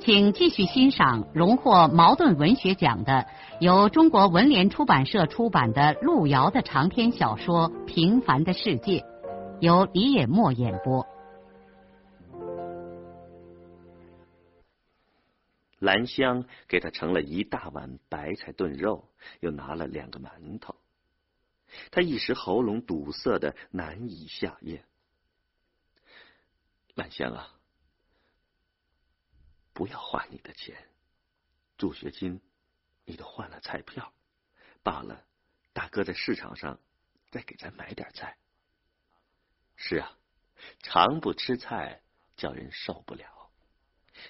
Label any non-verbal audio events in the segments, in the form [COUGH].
请继续欣赏荣获茅盾文学奖的、由中国文联出版社出版的路遥的长篇小说《平凡的世界》，由李野墨演播。兰香给他盛了一大碗白菜炖肉，又拿了两个馒头。他一时喉咙堵塞的难以下咽。兰香啊！不要花你的钱，助学金你都换了菜票，罢了。大哥在市场上再给咱买点菜。是啊，常不吃菜叫人受不了。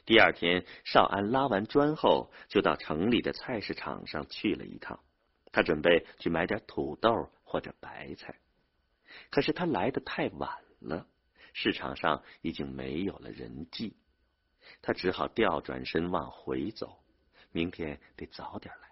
第二天，少安拉完砖后，就到城里的菜市场上去了一趟。他准备去买点土豆或者白菜，可是他来的太晚了，市场上已经没有了人迹。他只好调转身往回走，明天得早点来。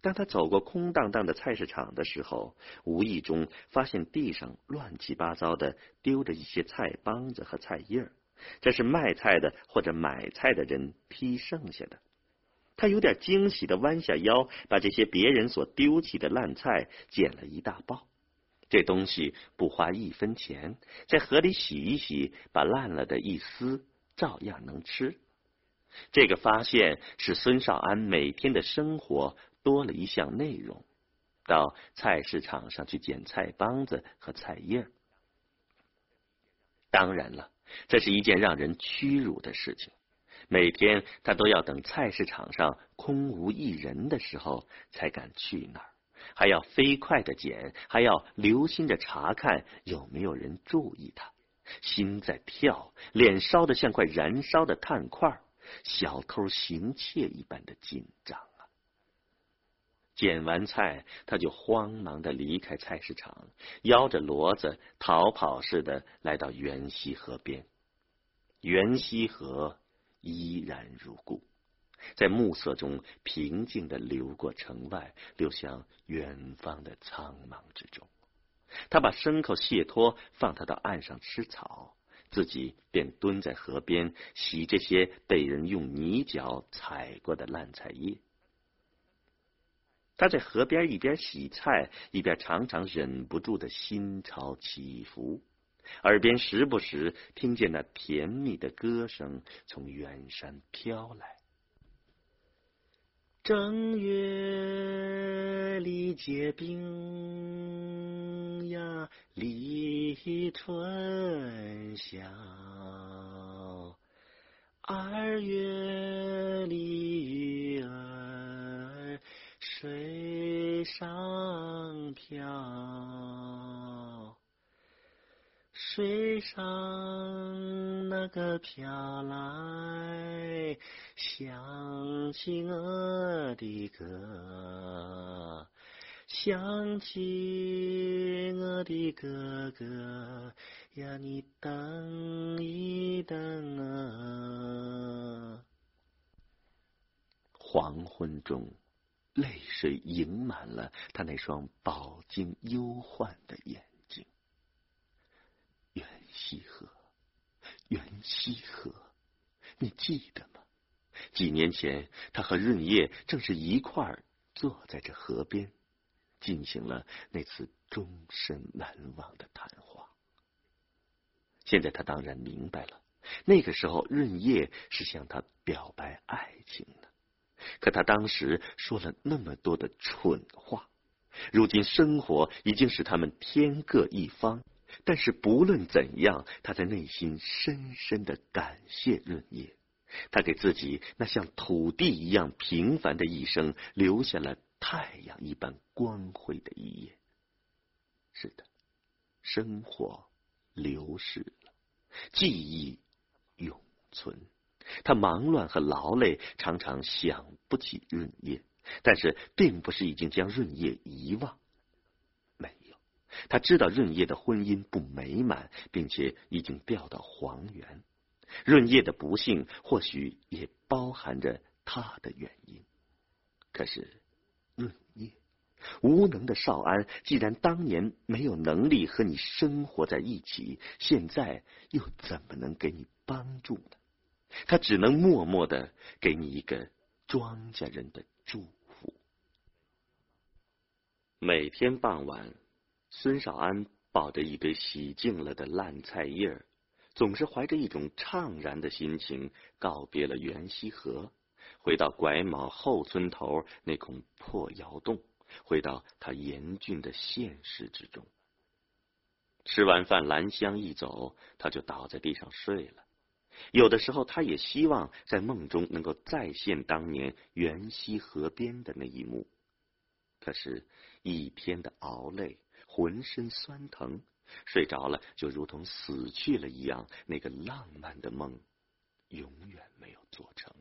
当他走过空荡荡的菜市场的时候，无意中发现地上乱七八糟的丢着一些菜帮子和菜叶儿，这是卖菜的或者买菜的人批剩下的。他有点惊喜的弯下腰，把这些别人所丢弃的烂菜捡了一大包。这东西不花一分钱，在河里洗一洗，把烂了的一撕。照样能吃。这个发现使孙少安每天的生活多了一项内容：到菜市场上去捡菜帮子和菜叶。当然了，这是一件让人屈辱的事情。每天他都要等菜市场上空无一人的时候才敢去那儿，还要飞快的捡，还要留心的查看有没有人注意他。心在跳，脸烧得像块燃烧的炭块，小偷行窃一般的紧张啊！捡完菜，他就慌忙的离开菜市场，摇着骡子逃跑似的来到元溪河边。元溪河依然如故，在暮色中平静的流过城外，流向远方的苍茫之中。他把牲口卸脱，放他到岸上吃草，自己便蹲在河边洗这些被人用泥脚踩过的烂菜叶。他在河边一边洗菜，一边常常忍不住的心潮起伏，耳边时不时听见那甜蜜的歌声从远山飘来。正月里结冰呀，立春晓；二月里鱼儿水上漂。水上那个飘来，想起我的哥，想起我的哥哥呀，你等一等啊！黄昏中，泪水盈满了他那双饱经忧患的眼睛。袁。西河，袁西河，你记得吗？几年前，他和润叶正是一块儿坐在这河边，进行了那次终身难忘的谈话。现在他当然明白了，那个时候润叶是向他表白爱情的，可他当时说了那么多的蠢话。如今生活已经使他们天各一方。但是不论怎样，他在内心深深的感谢润叶，他给自己那像土地一样平凡的一生留下了太阳一般光辉的一页。是的，生活流逝了，记忆永存，他忙乱和劳累，常常想不起润叶，但是并不是已经将润叶遗忘。没有，他知道润叶的婚姻不美满，并且已经调到黄原。润叶的不幸，或许也包含着他的原因。可是，无能的少安，既然当年没有能力和你生活在一起，现在又怎么能给你帮助呢？他只能默默的给你一个庄稼人的祝福。每天傍晚，孙少安抱着一堆洗净了的烂菜叶儿，总是怀着一种怅然的心情告别了元溪河，回到拐卯后村头那孔破窑洞，回到他严峻的现实之中。吃完饭，兰香一走，他就倒在地上睡了。有的时候，他也希望在梦中能够再现当年元溪河边的那一幕。可是，一天的熬累，浑身酸疼，睡着了就如同死去了一样。那个浪漫的梦，永远没有做成。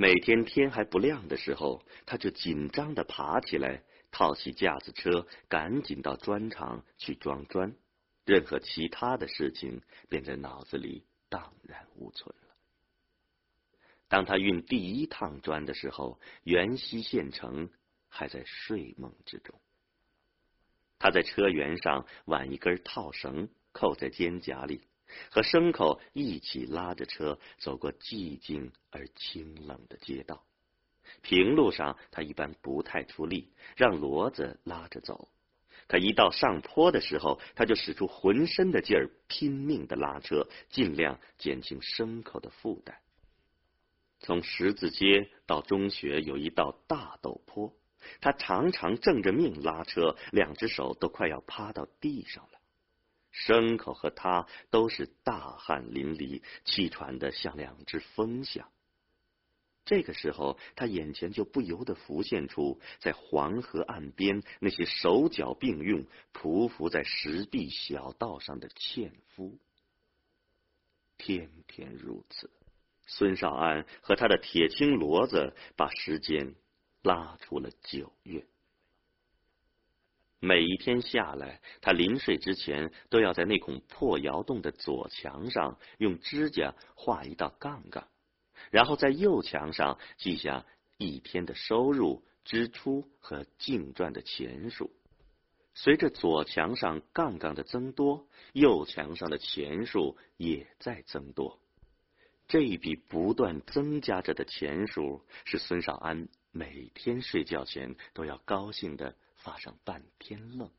每天天还不亮的时候，他就紧张的爬起来，套起架子车，赶紧到砖厂去装砖。任何其他的事情便在脑子里荡然无存了。当他运第一趟砖的时候，元溪县城还在睡梦之中。他在车辕上挽一根套绳，扣在肩胛里，和牲口一起拉着车走过寂静而清冷的街道。平路上，他一般不太出力，让骡子拉着走。他一到上坡的时候，他就使出浑身的劲儿，拼命的拉车，尽量减轻牲口的负担。从十字街到中学有一道大陡坡，他常常正着命拉车，两只手都快要趴到地上了。牲口和他都是大汗淋漓，气喘的像两只风象。这个时候，他眼前就不由得浮现出在黄河岸边那些手脚并用匍匐在石壁小道上的纤夫。天天如此，孙少安和他的铁青骡子把时间拉出了九月。每一天下来，他临睡之前都要在那孔破窑洞的左墙上用指甲画一道杠杠。然后在右墙上记下一天的收入、支出和净赚的钱数。随着左墙上杠杠的增多，右墙上的钱数也在增多。这一笔不断增加着的钱数，是孙少安每天睡觉前都要高兴的发上半天愣。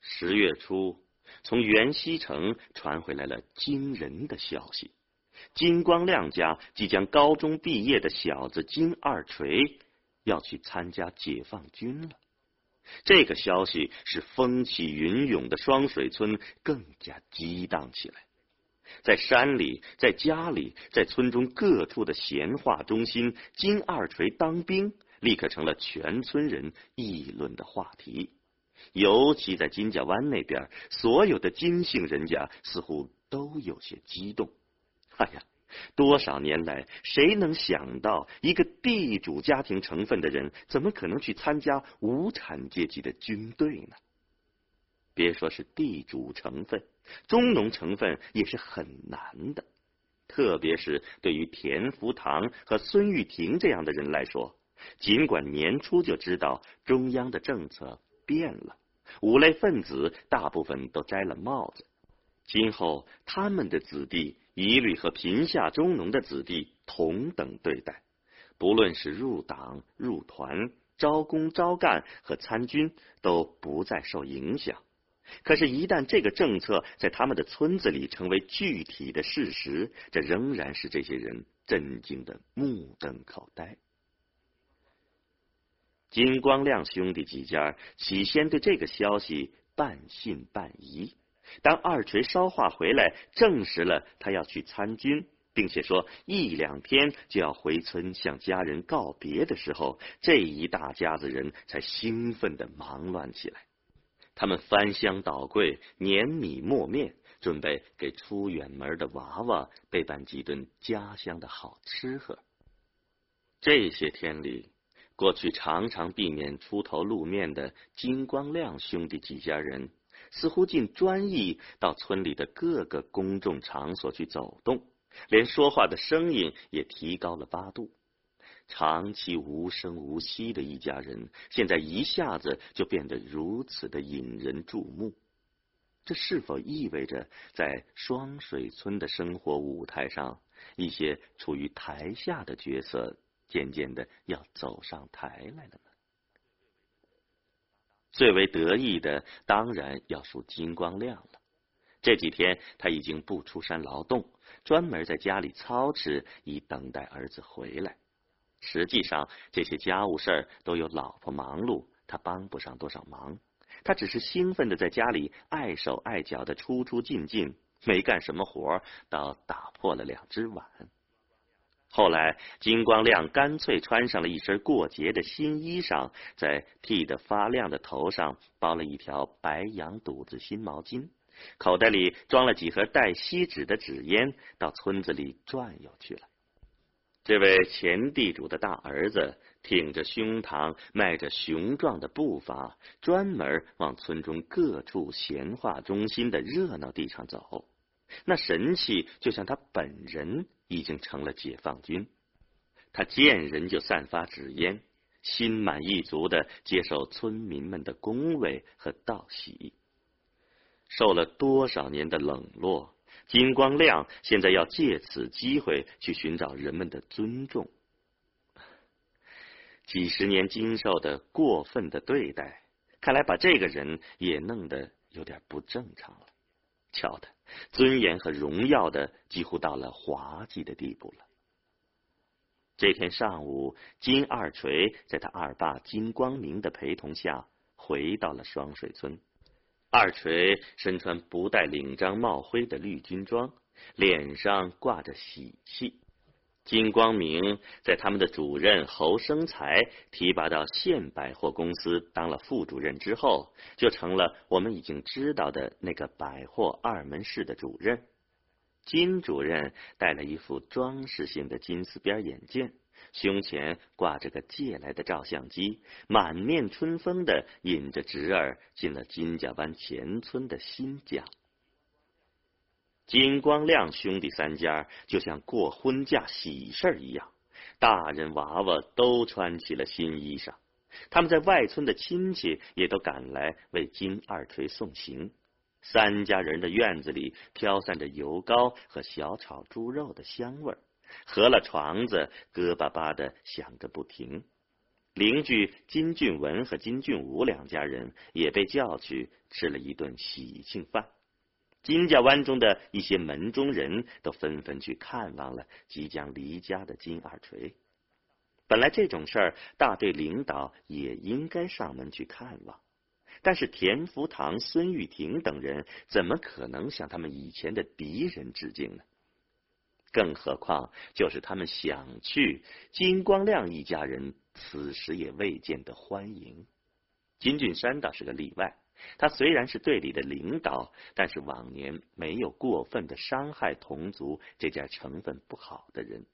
十月初。从元溪城传回来了惊人的消息：金光亮家即将高中毕业的小子金二锤要去参加解放军了。这个消息使风起云涌的双水村更加激荡起来。在山里，在家里，在村中各处的闲话中心，金二锤当兵立刻成了全村人议论的话题。尤其在金家湾那边，所有的金姓人家似乎都有些激动。哎呀，多少年来，谁能想到一个地主家庭成分的人，怎么可能去参加无产阶级的军队呢？别说是地主成分，中农成分也是很难的。特别是对于田福堂和孙玉婷这样的人来说，尽管年初就知道中央的政策。变了，五类分子大部分都摘了帽子。今后他们的子弟一律和贫下中农的子弟同等对待，不论是入党、入团、招工、招干和参军，都不再受影响。可是，一旦这个政策在他们的村子里成为具体的事实，这仍然是这些人震惊的目瞪口呆。金光亮兄弟几家起先对这个消息半信半疑，当二锤捎话回来证实了他要去参军，并且说一两天就要回村向家人告别的时候，这一大家子人才兴奋的忙乱起来。他们翻箱倒柜、碾米磨面，准备给出远门的娃娃备办几顿家乡的好吃喝。这些天里，过去常常避免出头露面的金光亮兄弟几家人，似乎竟专意到村里的各个公众场所去走动，连说话的声音也提高了八度。长期无声无息的一家人，现在一下子就变得如此的引人注目。这是否意味着，在双水村的生活舞台上，一些处于台下的角色？渐渐的要走上台来了呢。最为得意的当然要数金光亮了。这几天他已经不出山劳动，专门在家里操持，以等待儿子回来。实际上，这些家务事儿都有老婆忙碌，他帮不上多少忙。他只是兴奋的在家里碍手碍脚的出出进进，没干什么活，倒打破了两只碗。后来，金光亮干脆穿上了一身过节的新衣裳，在剃得发亮的头上包了一条白羊肚子新毛巾，口袋里装了几盒带锡纸的纸烟，到村子里转悠去了。这位前地主的大儿子挺着胸膛，迈着雄壮的步伐，专门往村中各处闲话中心的热闹地上走，那神气就像他本人。已经成了解放军，他见人就散发纸烟，心满意足的接受村民们的恭维和道喜。受了多少年的冷落，金光亮现在要借此机会去寻找人们的尊重。几十年经受的过分的对待，看来把这个人也弄得有点不正常了。瞧他。尊严和荣耀的几乎到了滑稽的地步了。这天上午，金二锤在他二爸金光明的陪同下回到了双水村。二锤身穿不带领章帽徽的绿军装，脸上挂着喜气。金光明在他们的主任侯生才提拔到县百货公司当了副主任之后，就成了我们已经知道的那个百货二门市的主任。金主任戴了一副装饰性的金丝边眼镜，胸前挂着个借来的照相机，满面春风的引着侄儿进了金家湾前村的新家。金光亮兄弟三家就像过婚嫁喜事一样，大人娃娃都穿起了新衣裳。他们在外村的亲戚也都赶来为金二锤送行。三家人的院子里飘散着油糕和小炒猪肉的香味儿，合了床子咯巴巴的响个不停。邻居金俊文和金俊武两家人也被叫去吃了一顿喜庆饭。金家湾中的一些门中人都纷纷去看望了即将离家的金二锤。本来这种事儿，大队领导也应该上门去看望，但是田福堂、孙玉婷等人怎么可能向他们以前的敌人致敬呢？更何况，就是他们想去，金光亮一家人此时也未见得欢迎。金俊山倒是个例外。他虽然是队里的领导，但是往年没有过分的伤害同族这家成分不好的人，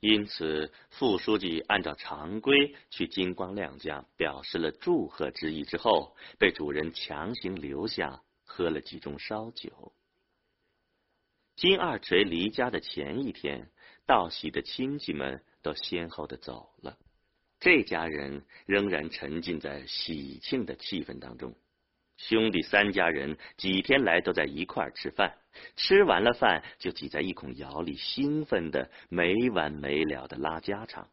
因此副书记按照常规去金光亮家表示了祝贺之意之后，被主人强行留下喝了几盅烧酒。金二锤离家的前一天，道喜的亲戚们都先后的走了，这家人仍然沉浸在喜庆的气氛当中。兄弟三家人几天来都在一块儿吃饭，吃完了饭就挤在一孔窑里，兴奋的没完没了的拉家常。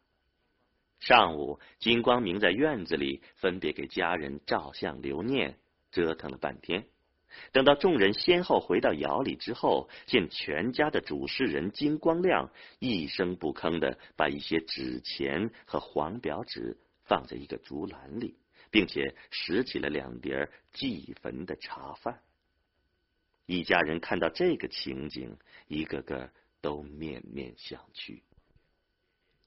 上午，金光明在院子里分别给家人照相留念，折腾了半天。等到众人先后回到窑里之后，见全家的主事人金光亮一声不吭的把一些纸钱和黄表纸放在一个竹篮里。并且拾起了两碟祭坟的茶饭，一家人看到这个情景，一个个都面面相觑。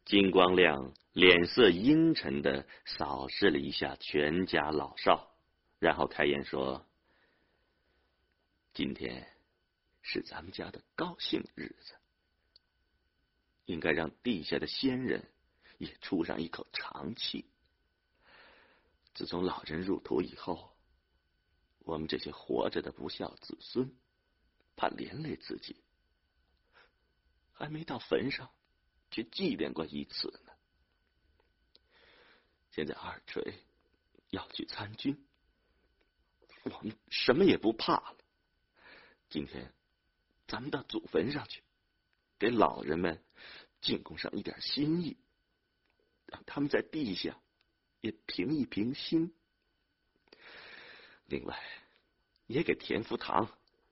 金光亮脸色阴沉的扫视了一下全家老少，然后开言说：“今天是咱们家的高兴日子，应该让地下的仙人也出上一口长气。自从老人入土以后，我们这些活着的不孝子孙，怕连累自己，还没到坟上去祭奠过一次呢。现在二锤要去参军，我们什么也不怕了。今天。咱们到祖坟上去，给老人们进贡上一点心意，让他们在地下也平一平心。另外，也给田福堂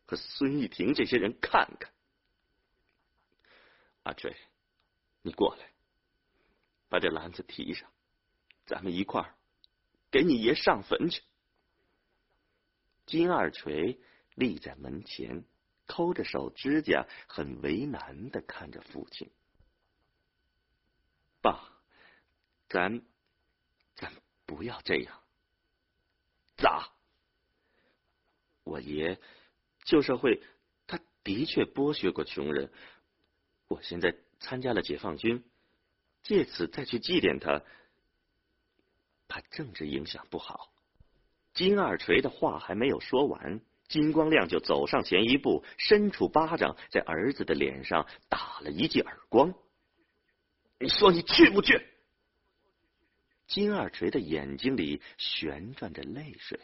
和孙玉婷这些人看看。阿锤，你过来，把这篮子提上，咱们一块儿给你爷上坟去。金二锤立在门前。抠着手指甲，很为难的看着父亲。爸，咱不要这样。咋？我爷旧社会，他的确剥削过穷人。我现在参加了解放军，借此再去祭奠他，怕政治影响不好。金二锤的话还没有说完。金光亮就走上前一步，伸出巴掌，在儿子的脸上打了一记耳光。你说你去不去？金二锤的眼睛里旋转着泪水。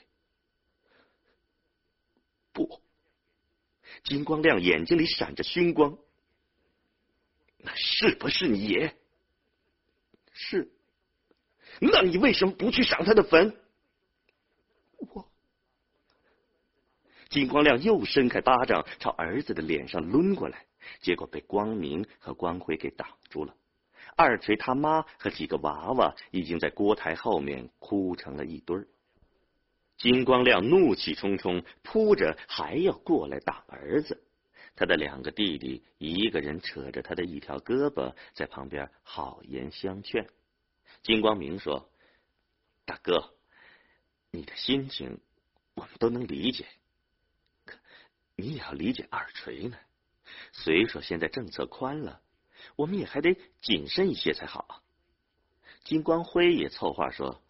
不，金光亮眼睛里闪着凶光。那是不是你爷？是。那你为什么不去赏他的坟？我。金光亮又伸开巴掌朝儿子的脸上抡过来，结果被光明和光辉给挡住了。二锤他妈和几个娃娃已经在锅台后面哭成了一堆儿。金光亮怒气冲冲，扑着还要过来打儿子。他的两个弟弟，一个人扯着他的一条胳膊，在旁边好言相劝。金光明说：“大哥，你的心情我们都能理解。”可你也要理解二锤呢。虽说现在政策宽了，我们也还得谨慎一些才好。金光辉也凑话说：“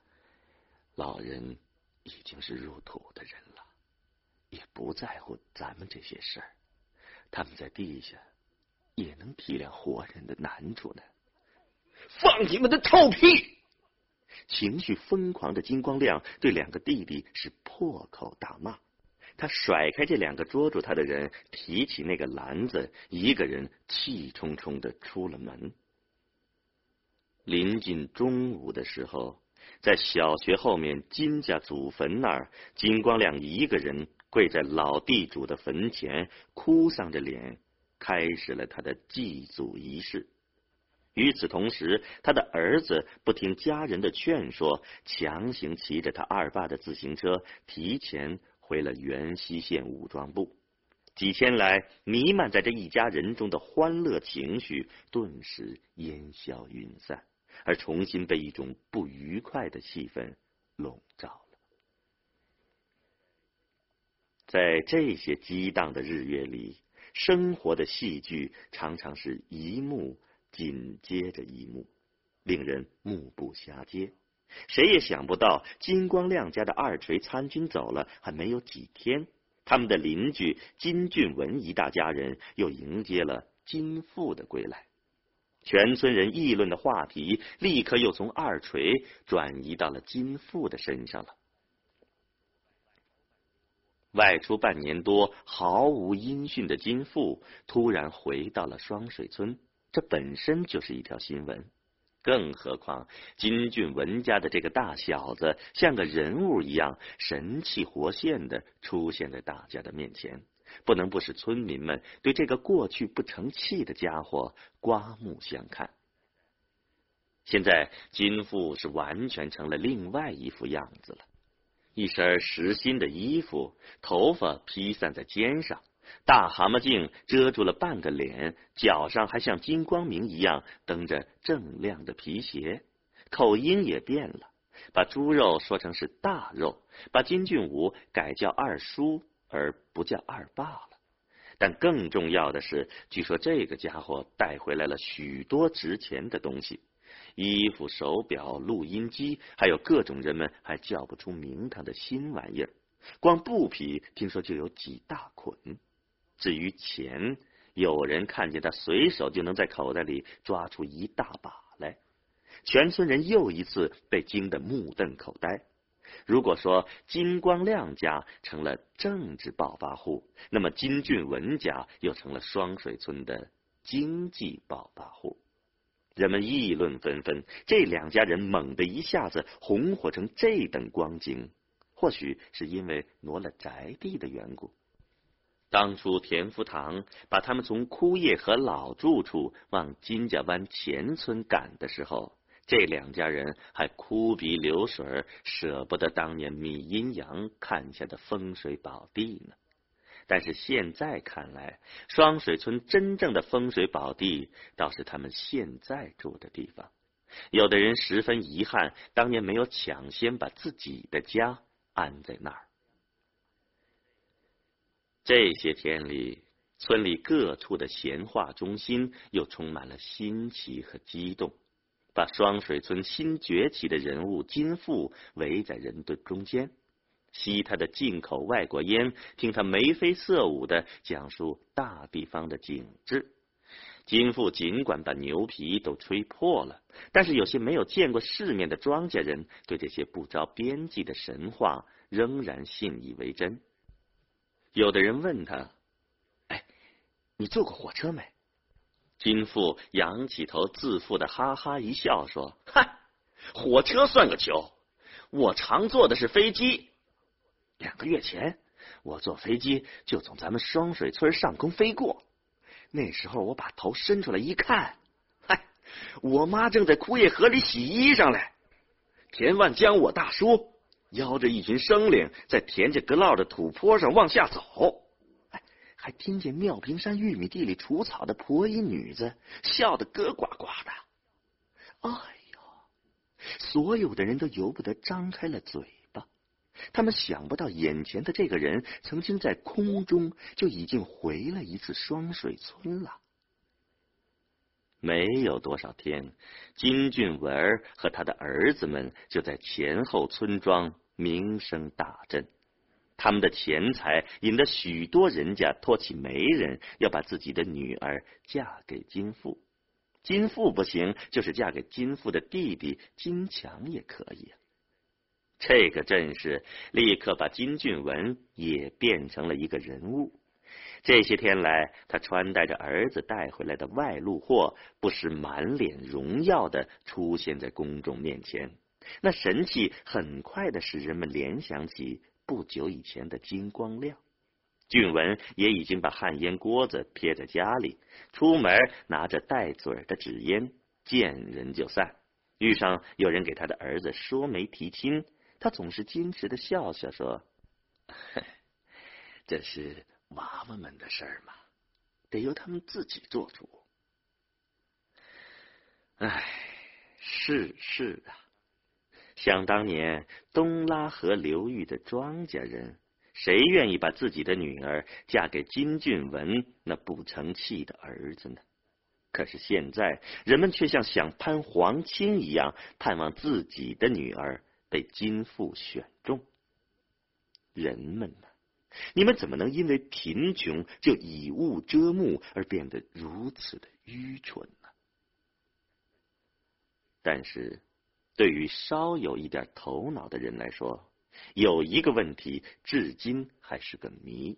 老人已经是入土的人了，也不在乎咱们这些事儿。他们在地下也能体谅活人的难处呢。”放你们的臭屁！情绪疯狂的金光亮对两个弟弟是破口大骂。他甩开这两个捉住他的人，提起那个篮子，一个人气冲冲的出了门。临近中午的时候，在小学后面金家祖坟那儿，金光亮一个人跪在老地主的坟前，哭丧着脸，开始了他的祭祖仪式。与此同时，他的儿子不听家人的劝说，强行骑着他二爸的自行车，提前。回了元溪县武装部，几天来弥漫在这一家人中的欢乐情绪顿时烟消云散，而重新被一种不愉快的气氛笼罩了。在这些激荡的日月里，生活的戏剧常常是一幕紧接着一幕，令人目不暇接。谁也想不到，金光亮家的二锤参军走了，还没有几天，他们的邻居金俊文一大家人又迎接了金富的归来。全村人议论的话题，立刻又从二锤转移到了金富的身上了。外出半年多，毫无音讯的金富突然回到了双水村，这本身就是一条新闻。更何况，金俊文家的这个大小子像个人物一样，神气活现的出现在大家的面前，不能不使村民们对这个过去不成器的家伙刮目相看。现在，金富是完全成了另外一副样子了，一身实心的衣服，头发披散在肩上。大蛤蟆镜遮住了半个脸，脚上还像金光明一样蹬着锃亮的皮鞋，口音也变了，把猪肉说成是大肉，把金俊武改叫二叔而不叫二爸了。但更重要的是，据说这个家伙带回来了许多值钱的东西：衣服、手表、录音机，还有各种人们还叫不出名堂的新玩意儿。光布匹听说就有几大捆。至于钱，有人看见他随手就能在口袋里抓出一大把来。全村人又一次被惊得目瞪口呆。如果说金光亮家成了政治暴发户，那么金俊文家又成了双水村的经济暴发户。人们议论纷纷，这两家人猛地一下子红火成这等光景，或许是因为挪了宅地的缘故。当初田福堂把他们从枯叶河老住处往金家湾前村赶的时候。这两家人还哭鼻流水，舍不得当年米阴阳看下的风水宝地呢。但是现在看来，双水村真正的风水宝地倒是他们现在住的地方。有的人十分遗憾，当年没有抢先把自己的家安在那儿。这些天里，村里各处的闲话中心又充满了新奇和激动。把双水村新崛起的人物金富围在人堆中间，吸他的进口外国烟，听他眉飞色舞的讲述大地方的景致。金富尽管把牛皮都吹破了，但是有些没有见过世面的庄稼人对这些不着边际的神话仍然信以为真。有的人问他：“哎，你坐过火车没？”金富仰起头，自负的哈哈一笑，说：“嗨，火车算个球！我常坐的是飞机。两个月前，我坐飞机就从咱们双水村上空飞过。那时候，我把头伸出来一看，嗨，我妈正在枯叶河里洗衣裳嘞。田万江，我大叔邀着一群生灵，在田家阁烙的土坡上往下走。”哎还听见妙平山玉米地里除草的婆姨女子笑得咯呱呱的。哎呦，所有的人都由不得张开了嘴巴。他们想不到眼前的这个人曾经在空中就已经回了一次双水村了。没有多少天，金俊文和他的儿子们就在前后村庄名声大振。他们的钱财引得许多人家托起媒人，要把自己的女儿嫁给金富。金富不行，就是嫁给金富的弟弟金强也可以。这个阵势立刻把金俊文也变成了一个人物。这些天来，他穿戴着儿子带回来的外路货，不时满脸荣耀的出现在公众面前。那神气很快的使人们联想起。不久以前的金光亮，俊文也已经把旱烟锅子撇在家里，出门拿着带嘴的纸烟，见人就散。遇上有人给他的儿子说媒提亲，他总是矜持的笑笑说：“ [LAUGHS] 这是娃娃们的事儿嘛，得由他们自己做主。”哎，是是啊。想当年，东拉河流域的庄稼人，谁愿意把自己的女儿嫁给金俊文那不成器的儿子呢？可是现在，人们却像想攀皇亲一样，盼望自己的女儿被金父选中。人们呢？你们怎么能因为贫穷就以物遮目，而变得如此的愚蠢呢？但是。对于稍有一点头脑的人来说，有一个问题至今还是个谜。